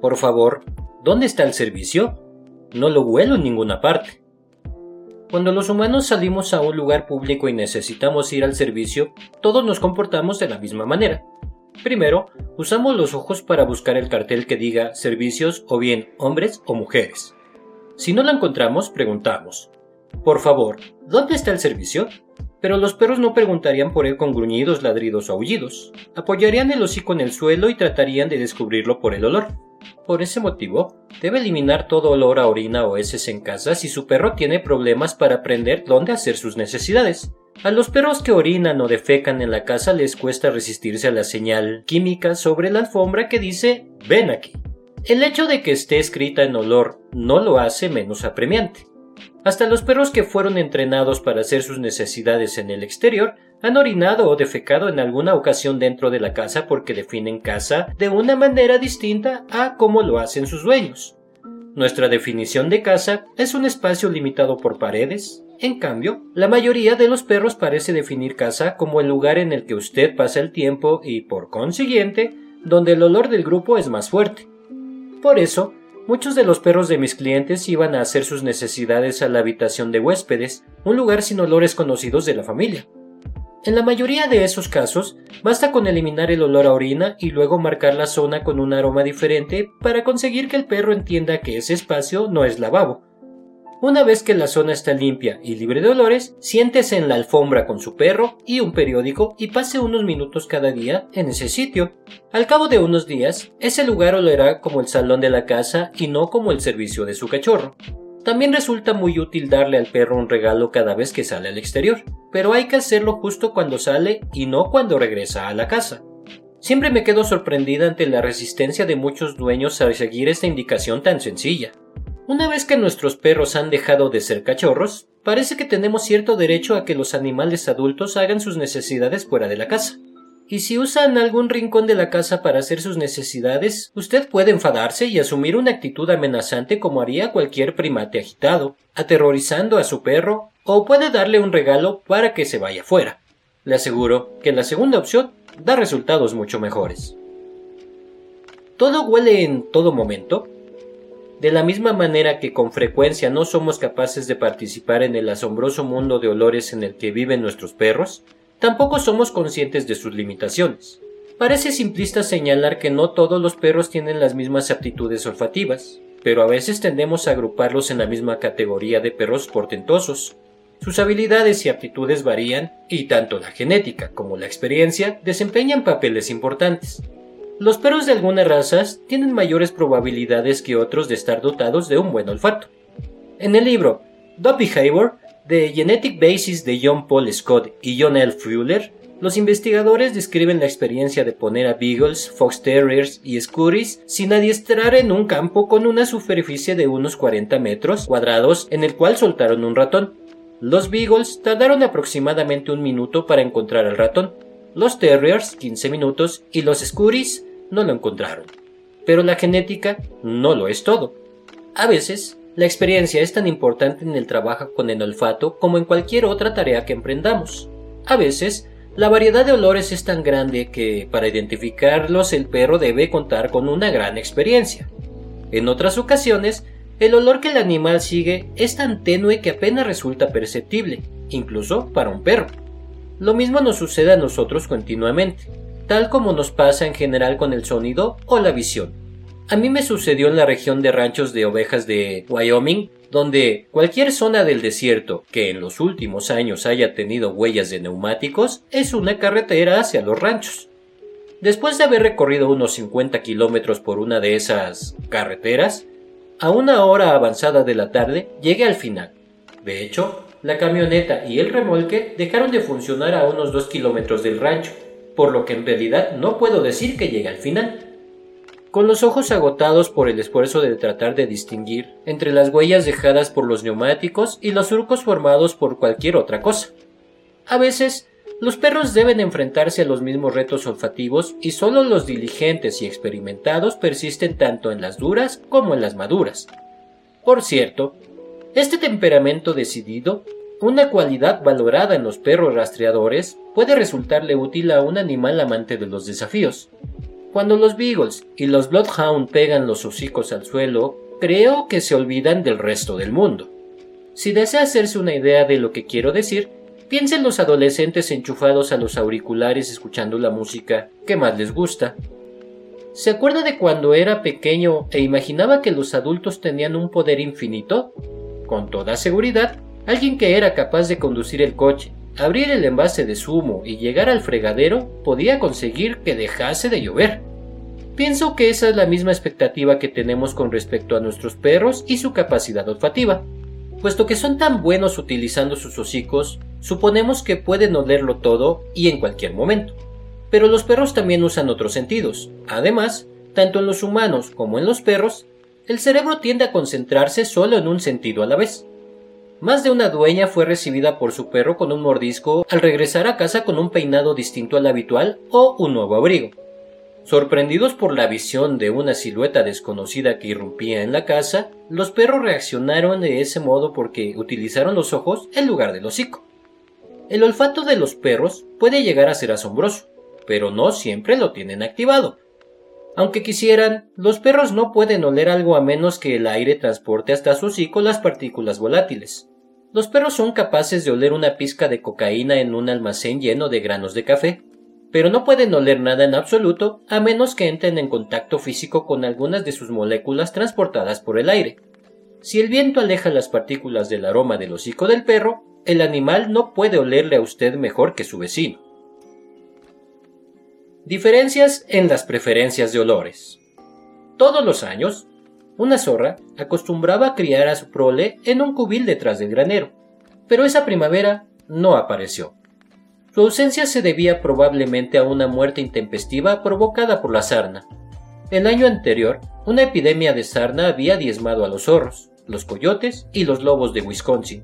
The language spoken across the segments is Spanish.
Por favor, ¿dónde está el servicio? No lo huelo en ninguna parte. Cuando los humanos salimos a un lugar público y necesitamos ir al servicio, todos nos comportamos de la misma manera. Primero, usamos los ojos para buscar el cartel que diga servicios o bien hombres o mujeres. Si no lo encontramos, preguntamos, por favor, ¿dónde está el servicio? Pero los perros no preguntarían por él con gruñidos, ladridos o aullidos. Apoyarían el hocico en el suelo y tratarían de descubrirlo por el olor. Por ese motivo, debe eliminar todo olor a orina o heces en casa si su perro tiene problemas para aprender dónde hacer sus necesidades. A los perros que orinan o defecan en la casa les cuesta resistirse a la señal química sobre la alfombra que dice ven aquí. El hecho de que esté escrita en olor no lo hace menos apremiante. Hasta los perros que fueron entrenados para hacer sus necesidades en el exterior han orinado o defecado en alguna ocasión dentro de la casa porque definen casa de una manera distinta a como lo hacen sus dueños. Nuestra definición de casa es un espacio limitado por paredes. En cambio, la mayoría de los perros parece definir casa como el lugar en el que usted pasa el tiempo y, por consiguiente, donde el olor del grupo es más fuerte. Por eso, Muchos de los perros de mis clientes iban a hacer sus necesidades a la habitación de huéspedes, un lugar sin olores conocidos de la familia. En la mayoría de esos casos, basta con eliminar el olor a orina y luego marcar la zona con un aroma diferente para conseguir que el perro entienda que ese espacio no es lavabo, una vez que la zona está limpia y libre de olores, siéntese en la alfombra con su perro y un periódico y pase unos minutos cada día en ese sitio. Al cabo de unos días, ese lugar olerá como el salón de la casa y no como el servicio de su cachorro. También resulta muy útil darle al perro un regalo cada vez que sale al exterior, pero hay que hacerlo justo cuando sale y no cuando regresa a la casa. Siempre me quedo sorprendida ante la resistencia de muchos dueños a seguir esta indicación tan sencilla. Una vez que nuestros perros han dejado de ser cachorros, parece que tenemos cierto derecho a que los animales adultos hagan sus necesidades fuera de la casa. Y si usan algún rincón de la casa para hacer sus necesidades, usted puede enfadarse y asumir una actitud amenazante como haría cualquier primate agitado, aterrorizando a su perro, o puede darle un regalo para que se vaya fuera. Le aseguro que la segunda opción da resultados mucho mejores. ¿Todo huele en todo momento? De la misma manera que con frecuencia no somos capaces de participar en el asombroso mundo de olores en el que viven nuestros perros, tampoco somos conscientes de sus limitaciones. Parece simplista señalar que no todos los perros tienen las mismas aptitudes olfativas, pero a veces tendemos a agruparlos en la misma categoría de perros portentosos. Sus habilidades y aptitudes varían, y tanto la genética como la experiencia desempeñan papeles importantes. Los perros de algunas razas tienen mayores probabilidades que otros de estar dotados de un buen olfato. En el libro Dog Behavior, The Genetic Basis de John Paul Scott y John L. Fuller, los investigadores describen la experiencia de poner a Beagles, Fox Terriers y Scurries sin adiestrar en un campo con una superficie de unos 40 metros cuadrados en el cual soltaron un ratón. Los Beagles tardaron aproximadamente un minuto para encontrar al ratón, los Terriers 15 minutos y los Scurries no lo encontraron. Pero la genética no lo es todo. A veces, la experiencia es tan importante en el trabajo con el olfato como en cualquier otra tarea que emprendamos. A veces, la variedad de olores es tan grande que para identificarlos el perro debe contar con una gran experiencia. En otras ocasiones, el olor que el animal sigue es tan tenue que apenas resulta perceptible, incluso para un perro. Lo mismo nos sucede a nosotros continuamente tal como nos pasa en general con el sonido o la visión. A mí me sucedió en la región de ranchos de ovejas de Wyoming, donde cualquier zona del desierto que en los últimos años haya tenido huellas de neumáticos es una carretera hacia los ranchos. Después de haber recorrido unos 50 kilómetros por una de esas carreteras, a una hora avanzada de la tarde llegué al final. De hecho, la camioneta y el remolque dejaron de funcionar a unos 2 kilómetros del rancho por lo que en realidad no puedo decir que llegue al final. Con los ojos agotados por el esfuerzo de tratar de distinguir entre las huellas dejadas por los neumáticos y los surcos formados por cualquier otra cosa. A veces, los perros deben enfrentarse a los mismos retos olfativos y solo los diligentes y experimentados persisten tanto en las duras como en las maduras. Por cierto, este temperamento decidido una cualidad valorada en los perros rastreadores puede resultarle útil a un animal amante de los desafíos. Cuando los Beagles y los Bloodhound pegan los hocicos al suelo, creo que se olvidan del resto del mundo. Si desea hacerse una idea de lo que quiero decir, piensen los adolescentes enchufados a los auriculares escuchando la música que más les gusta. ¿Se acuerda de cuando era pequeño e imaginaba que los adultos tenían un poder infinito? Con toda seguridad, alguien que era capaz de conducir el coche, abrir el envase de zumo y llegar al fregadero podía conseguir que dejase de llover. Pienso que esa es la misma expectativa que tenemos con respecto a nuestros perros y su capacidad olfativa. Puesto que son tan buenos utilizando sus hocicos, suponemos que pueden olerlo todo y en cualquier momento. Pero los perros también usan otros sentidos. Además, tanto en los humanos como en los perros, el cerebro tiende a concentrarse solo en un sentido a la vez. Más de una dueña fue recibida por su perro con un mordisco al regresar a casa con un peinado distinto al habitual o un nuevo abrigo. Sorprendidos por la visión de una silueta desconocida que irrumpía en la casa, los perros reaccionaron de ese modo porque utilizaron los ojos en lugar del hocico. El olfato de los perros puede llegar a ser asombroso, pero no siempre lo tienen activado. Aunque quisieran, los perros no pueden oler algo a menos que el aire transporte hasta su hocico las partículas volátiles. Los perros son capaces de oler una pizca de cocaína en un almacén lleno de granos de café, pero no pueden oler nada en absoluto a menos que entren en contacto físico con algunas de sus moléculas transportadas por el aire. Si el viento aleja las partículas del aroma del hocico del perro, el animal no puede olerle a usted mejor que su vecino. Diferencias en las preferencias de olores. Todos los años, una zorra acostumbraba a criar a su prole en un cubil detrás del granero, pero esa primavera no apareció. Su ausencia se debía probablemente a una muerte intempestiva provocada por la sarna. El año anterior, una epidemia de sarna había diezmado a los zorros, los coyotes y los lobos de Wisconsin.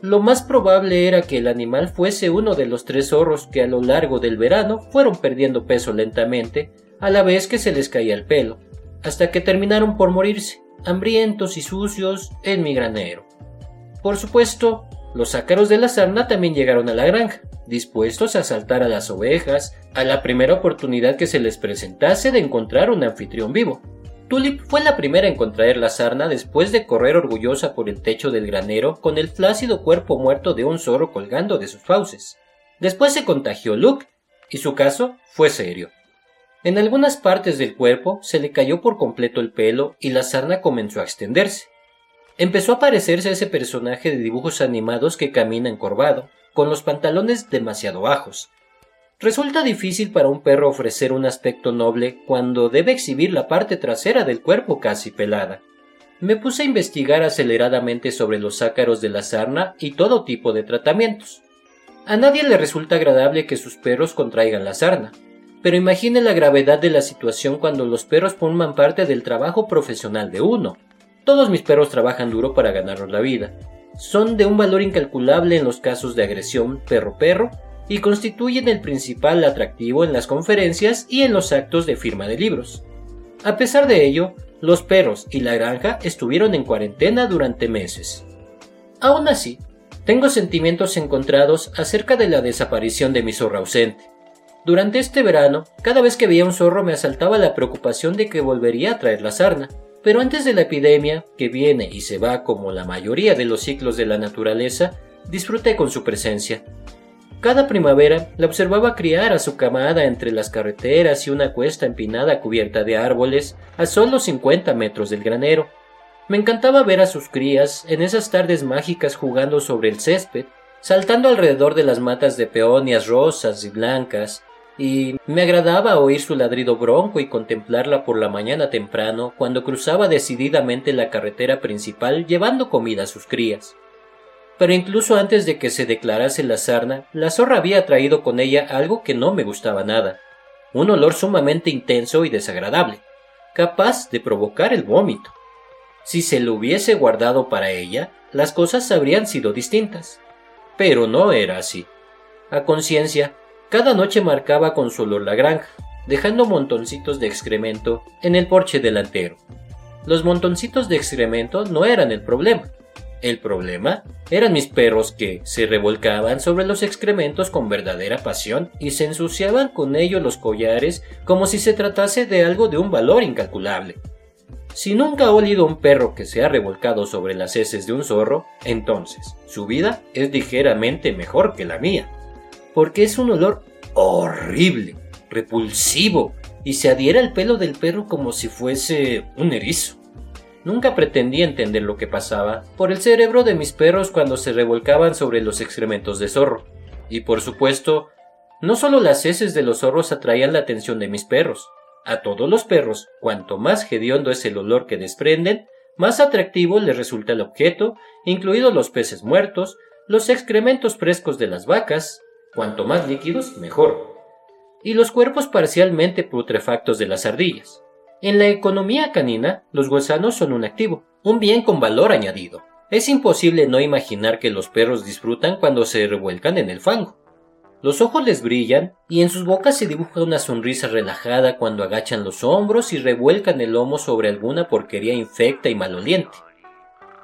Lo más probable era que el animal fuese uno de los tres zorros que a lo largo del verano fueron perdiendo peso lentamente, a la vez que se les caía el pelo, hasta que terminaron por morirse, hambrientos y sucios, en mi granero. Por supuesto, los ácaros de la sarna también llegaron a la granja, dispuestos a asaltar a las ovejas a la primera oportunidad que se les presentase de encontrar un anfitrión vivo. Tulip fue la primera en contraer la sarna después de correr orgullosa por el techo del granero con el flácido cuerpo muerto de un zorro colgando de sus fauces. Después se contagió Luke, y su caso fue serio. En algunas partes del cuerpo se le cayó por completo el pelo y la sarna comenzó a extenderse. Empezó a parecerse a ese personaje de dibujos animados que camina encorvado, con los pantalones demasiado bajos. Resulta difícil para un perro ofrecer un aspecto noble cuando debe exhibir la parte trasera del cuerpo casi pelada. Me puse a investigar aceleradamente sobre los ácaros de la sarna y todo tipo de tratamientos. A nadie le resulta agradable que sus perros contraigan la sarna, pero imagine la gravedad de la situación cuando los perros forman parte del trabajo profesional de uno. Todos mis perros trabajan duro para ganarnos la vida. Son de un valor incalculable en los casos de agresión perro-perro y constituyen el principal atractivo en las conferencias y en los actos de firma de libros. A pesar de ello, los perros y la granja estuvieron en cuarentena durante meses. Aún así, tengo sentimientos encontrados acerca de la desaparición de mi zorro ausente. Durante este verano, cada vez que veía un zorro me asaltaba la preocupación de que volvería a traer la sarna. Pero antes de la epidemia, que viene y se va como la mayoría de los ciclos de la naturaleza, disfruté con su presencia. Cada primavera la observaba criar a su camada entre las carreteras y una cuesta empinada cubierta de árboles a solo 50 metros del granero. Me encantaba ver a sus crías en esas tardes mágicas jugando sobre el césped, saltando alrededor de las matas de peonias rosas y blancas, y me agradaba oír su ladrido bronco y contemplarla por la mañana temprano cuando cruzaba decididamente la carretera principal llevando comida a sus crías. Pero incluso antes de que se declarase la sarna, la zorra había traído con ella algo que no me gustaba nada, un olor sumamente intenso y desagradable, capaz de provocar el vómito. Si se lo hubiese guardado para ella, las cosas habrían sido distintas. Pero no era así. A conciencia, cada noche marcaba con su olor la granja, dejando montoncitos de excremento en el porche delantero. Los montoncitos de excremento no eran el problema. El problema eran mis perros que se revolcaban sobre los excrementos con verdadera pasión y se ensuciaban con ello los collares como si se tratase de algo de un valor incalculable. Si nunca ha olido un perro que se ha revolcado sobre las heces de un zorro, entonces su vida es ligeramente mejor que la mía, porque es un olor horrible, repulsivo, y se adhiera al pelo del perro como si fuese un erizo. Nunca pretendí entender lo que pasaba por el cerebro de mis perros cuando se revolcaban sobre los excrementos de zorro. Y por supuesto, no solo las heces de los zorros atraían la atención de mis perros. A todos los perros, cuanto más hediondo es el olor que desprenden, más atractivo les resulta el objeto, incluidos los peces muertos, los excrementos frescos de las vacas, cuanto más líquidos, mejor, y los cuerpos parcialmente putrefactos de las ardillas. En la economía canina, los gusanos son un activo, un bien con valor añadido. Es imposible no imaginar que los perros disfrutan cuando se revuelcan en el fango. Los ojos les brillan y en sus bocas se dibuja una sonrisa relajada cuando agachan los hombros y revuelcan el lomo sobre alguna porquería infecta y maloliente.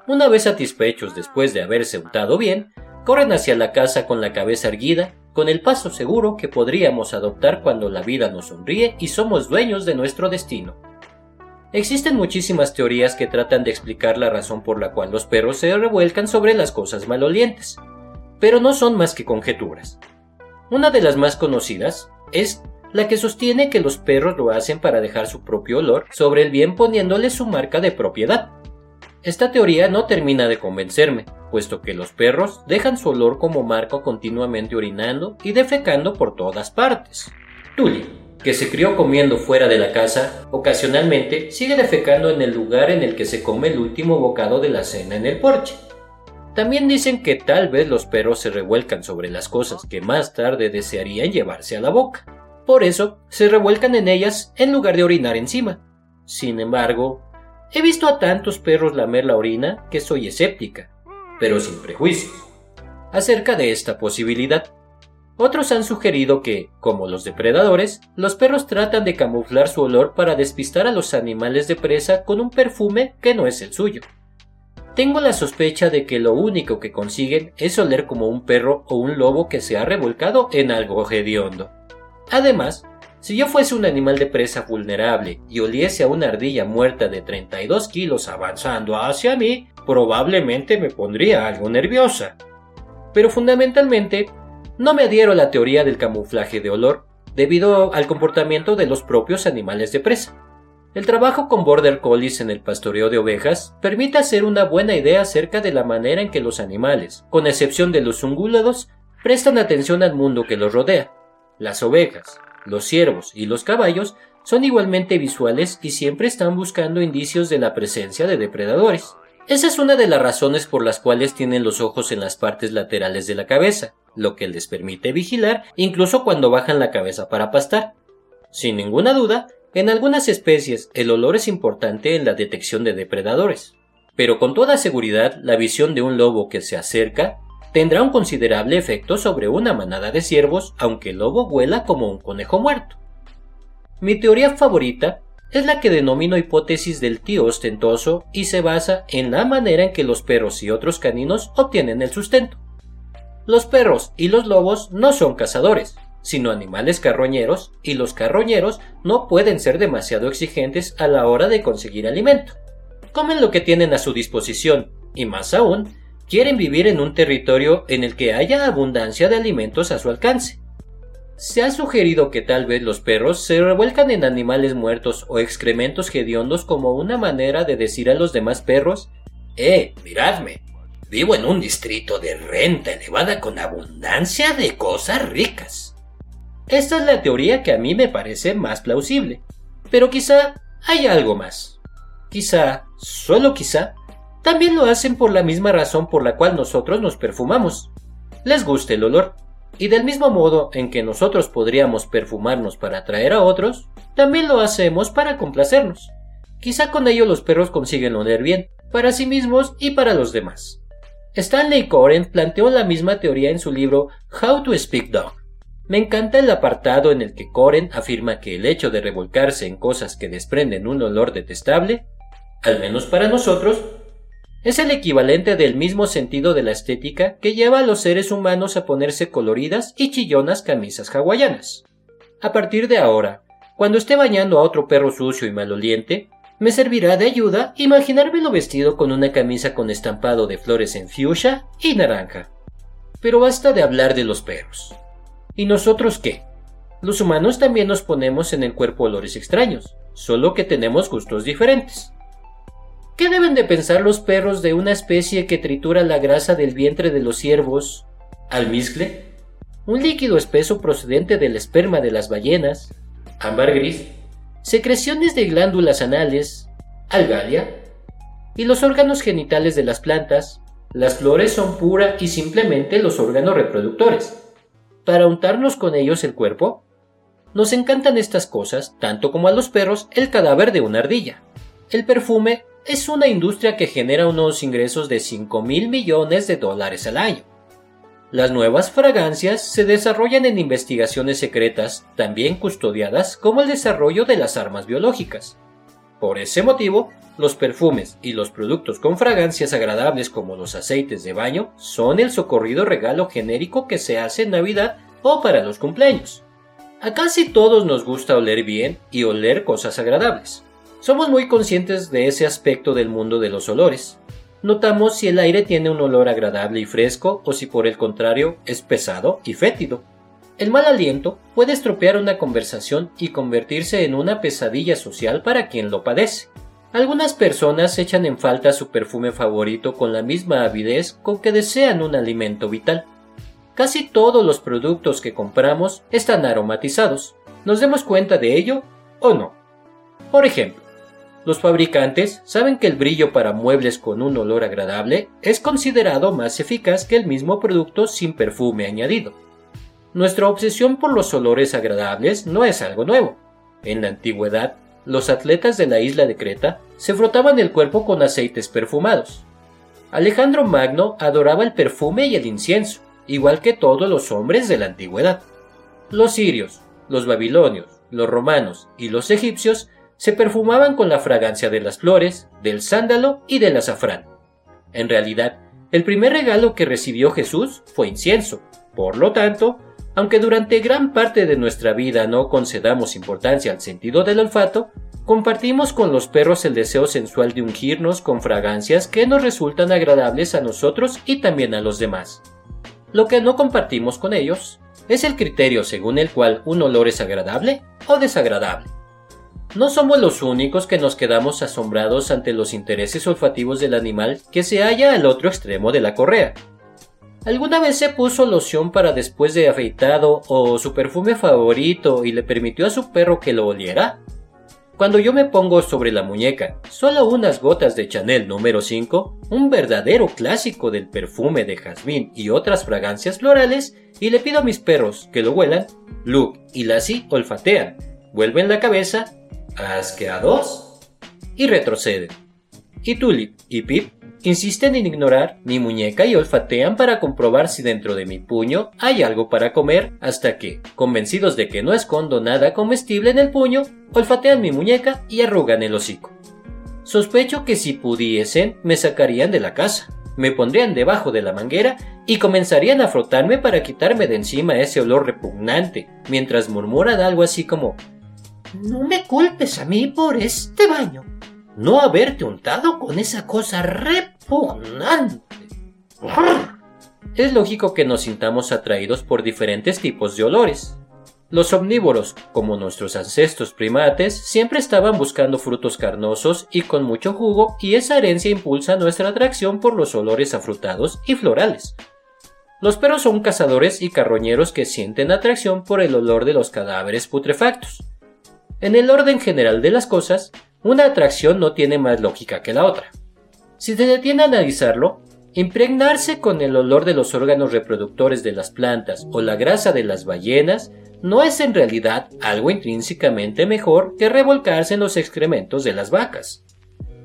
Una vez satisfechos después de haberse untado bien, corren hacia la casa con la cabeza erguida, con el paso seguro que podríamos adoptar cuando la vida nos sonríe y somos dueños de nuestro destino. Existen muchísimas teorías que tratan de explicar la razón por la cual los perros se revuelcan sobre las cosas malolientes, pero no son más que conjeturas. Una de las más conocidas es la que sostiene que los perros lo hacen para dejar su propio olor sobre el bien poniéndole su marca de propiedad. Esta teoría no termina de convencerme, puesto que los perros dejan su olor como marca continuamente orinando y defecando por todas partes. Tully, que se crió comiendo fuera de la casa, ocasionalmente sigue defecando en el lugar en el que se come el último bocado de la cena en el porche. También dicen que tal vez los perros se revuelcan sobre las cosas que más tarde desearían llevarse a la boca. Por eso, se revuelcan en ellas en lugar de orinar encima. Sin embargo, he visto a tantos perros lamer la orina que soy escéptica, pero sin prejuicios, acerca de esta posibilidad. Otros han sugerido que, como los depredadores, los perros tratan de camuflar su olor para despistar a los animales de presa con un perfume que no es el suyo. Tengo la sospecha de que lo único que consiguen es oler como un perro o un lobo que se ha revolcado en algo hediondo. Además, si yo fuese un animal de presa vulnerable y oliese a una ardilla muerta de 32 kilos avanzando hacia mí, probablemente me pondría algo nerviosa. Pero fundamentalmente no me adhiero a la teoría del camuflaje de olor, debido al comportamiento de los propios animales de presa. El trabajo con border collies en el pastoreo de ovejas permite hacer una buena idea acerca de la manera en que los animales, con excepción de los ungulados, prestan atención al mundo que los rodea. Las ovejas, los ciervos y los caballos son igualmente visuales y siempre están buscando indicios de la presencia de depredadores. Esa es una de las razones por las cuales tienen los ojos en las partes laterales de la cabeza, lo que les permite vigilar incluso cuando bajan la cabeza para pastar. Sin ninguna duda, en algunas especies el olor es importante en la detección de depredadores, pero con toda seguridad la visión de un lobo que se acerca tendrá un considerable efecto sobre una manada de ciervos aunque el lobo huela como un conejo muerto. Mi teoría favorita es la que denomino hipótesis del tío ostentoso y se basa en la manera en que los perros y otros caninos obtienen el sustento. Los perros y los lobos no son cazadores, sino animales carroñeros, y los carroñeros no pueden ser demasiado exigentes a la hora de conseguir alimento. Comen lo que tienen a su disposición, y más aún, quieren vivir en un territorio en el que haya abundancia de alimentos a su alcance. Se ha sugerido que tal vez los perros se revuelcan en animales muertos o excrementos hediondos como una manera de decir a los demás perros Eh, miradme, vivo en un distrito de renta elevada con abundancia de cosas ricas. Esta es la teoría que a mí me parece más plausible, pero quizá haya algo más. Quizá, solo quizá, también lo hacen por la misma razón por la cual nosotros nos perfumamos. Les gusta el olor. Y del mismo modo en que nosotros podríamos perfumarnos para atraer a otros, también lo hacemos para complacernos. Quizá con ello los perros consiguen oler bien, para sí mismos y para los demás. Stanley Coren planteó la misma teoría en su libro How to Speak Dog. Me encanta el apartado en el que Coren afirma que el hecho de revolcarse en cosas que desprenden un olor detestable, al menos para nosotros, es el equivalente del mismo sentido de la estética que lleva a los seres humanos a ponerse coloridas y chillonas camisas hawaianas. A partir de ahora, cuando esté bañando a otro perro sucio y maloliente, me servirá de ayuda imaginármelo vestido con una camisa con estampado de flores en fuchsia y naranja. Pero basta de hablar de los perros. ¿Y nosotros qué? Los humanos también nos ponemos en el cuerpo olores extraños, solo que tenemos gustos diferentes. ¿Qué deben de pensar los perros de una especie que tritura la grasa del vientre de los ciervos? ¿Almizcle? ¿Un líquido espeso procedente del esperma de las ballenas? ¿Ámbar gris? secreciones de glándulas anales, algalia, y los órganos genitales de las plantas. Las flores son pura y simplemente los órganos reproductores. Para untarnos con ellos el cuerpo, nos encantan estas cosas tanto como a los perros el cadáver de una ardilla. El perfume es una industria que genera unos ingresos de 5 mil millones de dólares al año. Las nuevas fragancias se desarrollan en investigaciones secretas, también custodiadas como el desarrollo de las armas biológicas. Por ese motivo, los perfumes y los productos con fragancias agradables como los aceites de baño son el socorrido regalo genérico que se hace en Navidad o para los cumpleaños. A casi todos nos gusta oler bien y oler cosas agradables. Somos muy conscientes de ese aspecto del mundo de los olores, notamos si el aire tiene un olor agradable y fresco o si por el contrario es pesado y fétido. El mal aliento puede estropear una conversación y convertirse en una pesadilla social para quien lo padece. Algunas personas echan en falta su perfume favorito con la misma avidez con que desean un alimento vital. Casi todos los productos que compramos están aromatizados. ¿Nos demos cuenta de ello o no? Por ejemplo, los fabricantes saben que el brillo para muebles con un olor agradable es considerado más eficaz que el mismo producto sin perfume añadido. Nuestra obsesión por los olores agradables no es algo nuevo. En la antigüedad, los atletas de la isla de Creta se frotaban el cuerpo con aceites perfumados. Alejandro Magno adoraba el perfume y el incienso, igual que todos los hombres de la antigüedad. Los sirios, los babilonios, los romanos y los egipcios se perfumaban con la fragancia de las flores, del sándalo y del azafrán. En realidad, el primer regalo que recibió Jesús fue incienso. Por lo tanto, aunque durante gran parte de nuestra vida no concedamos importancia al sentido del olfato, compartimos con los perros el deseo sensual de ungirnos con fragancias que nos resultan agradables a nosotros y también a los demás. Lo que no compartimos con ellos es el criterio según el cual un olor es agradable o desagradable. No somos los únicos que nos quedamos asombrados ante los intereses olfativos del animal que se halla al otro extremo de la correa. ¿Alguna vez se puso loción para después de afeitado o su perfume favorito y le permitió a su perro que lo oliera? Cuando yo me pongo sobre la muñeca solo unas gotas de Chanel número 5, un verdadero clásico del perfume de jazmín y otras fragancias florales, y le pido a mis perros que lo huelan, Luke y Lassie olfatean, vuelven la cabeza asqueados y retroceden. Y Tulip y Pip insisten en ignorar mi muñeca y olfatean para comprobar si dentro de mi puño hay algo para comer hasta que, convencidos de que no escondo nada comestible en el puño, olfatean mi muñeca y arrugan el hocico. Sospecho que si pudiesen me sacarían de la casa, me pondrían debajo de la manguera y comenzarían a frotarme para quitarme de encima ese olor repugnante, mientras murmuran algo así como no me culpes a mí por este baño. No haberte untado con esa cosa repugnante. Es lógico que nos sintamos atraídos por diferentes tipos de olores. Los omnívoros, como nuestros ancestros primates, siempre estaban buscando frutos carnosos y con mucho jugo y esa herencia impulsa nuestra atracción por los olores afrutados y florales. Los perros son cazadores y carroñeros que sienten atracción por el olor de los cadáveres putrefactos. En el orden general de las cosas, una atracción no tiene más lógica que la otra. Si se detiene a analizarlo, impregnarse con el olor de los órganos reproductores de las plantas o la grasa de las ballenas no es en realidad algo intrínsecamente mejor que revolcarse en los excrementos de las vacas.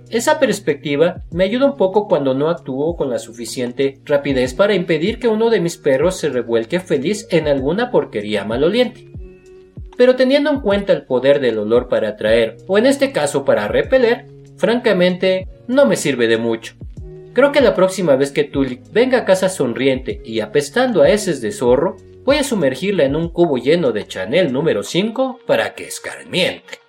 Esa perspectiva me ayuda un poco cuando no actúo con la suficiente rapidez para impedir que uno de mis perros se revuelque feliz en alguna porquería maloliente pero teniendo en cuenta el poder del olor para atraer, o en este caso para repeler, francamente no me sirve de mucho. Creo que la próxima vez que Tulip venga a casa sonriente y apestando a heces de zorro, voy a sumergirla en un cubo lleno de Chanel número 5 para que escarmiente.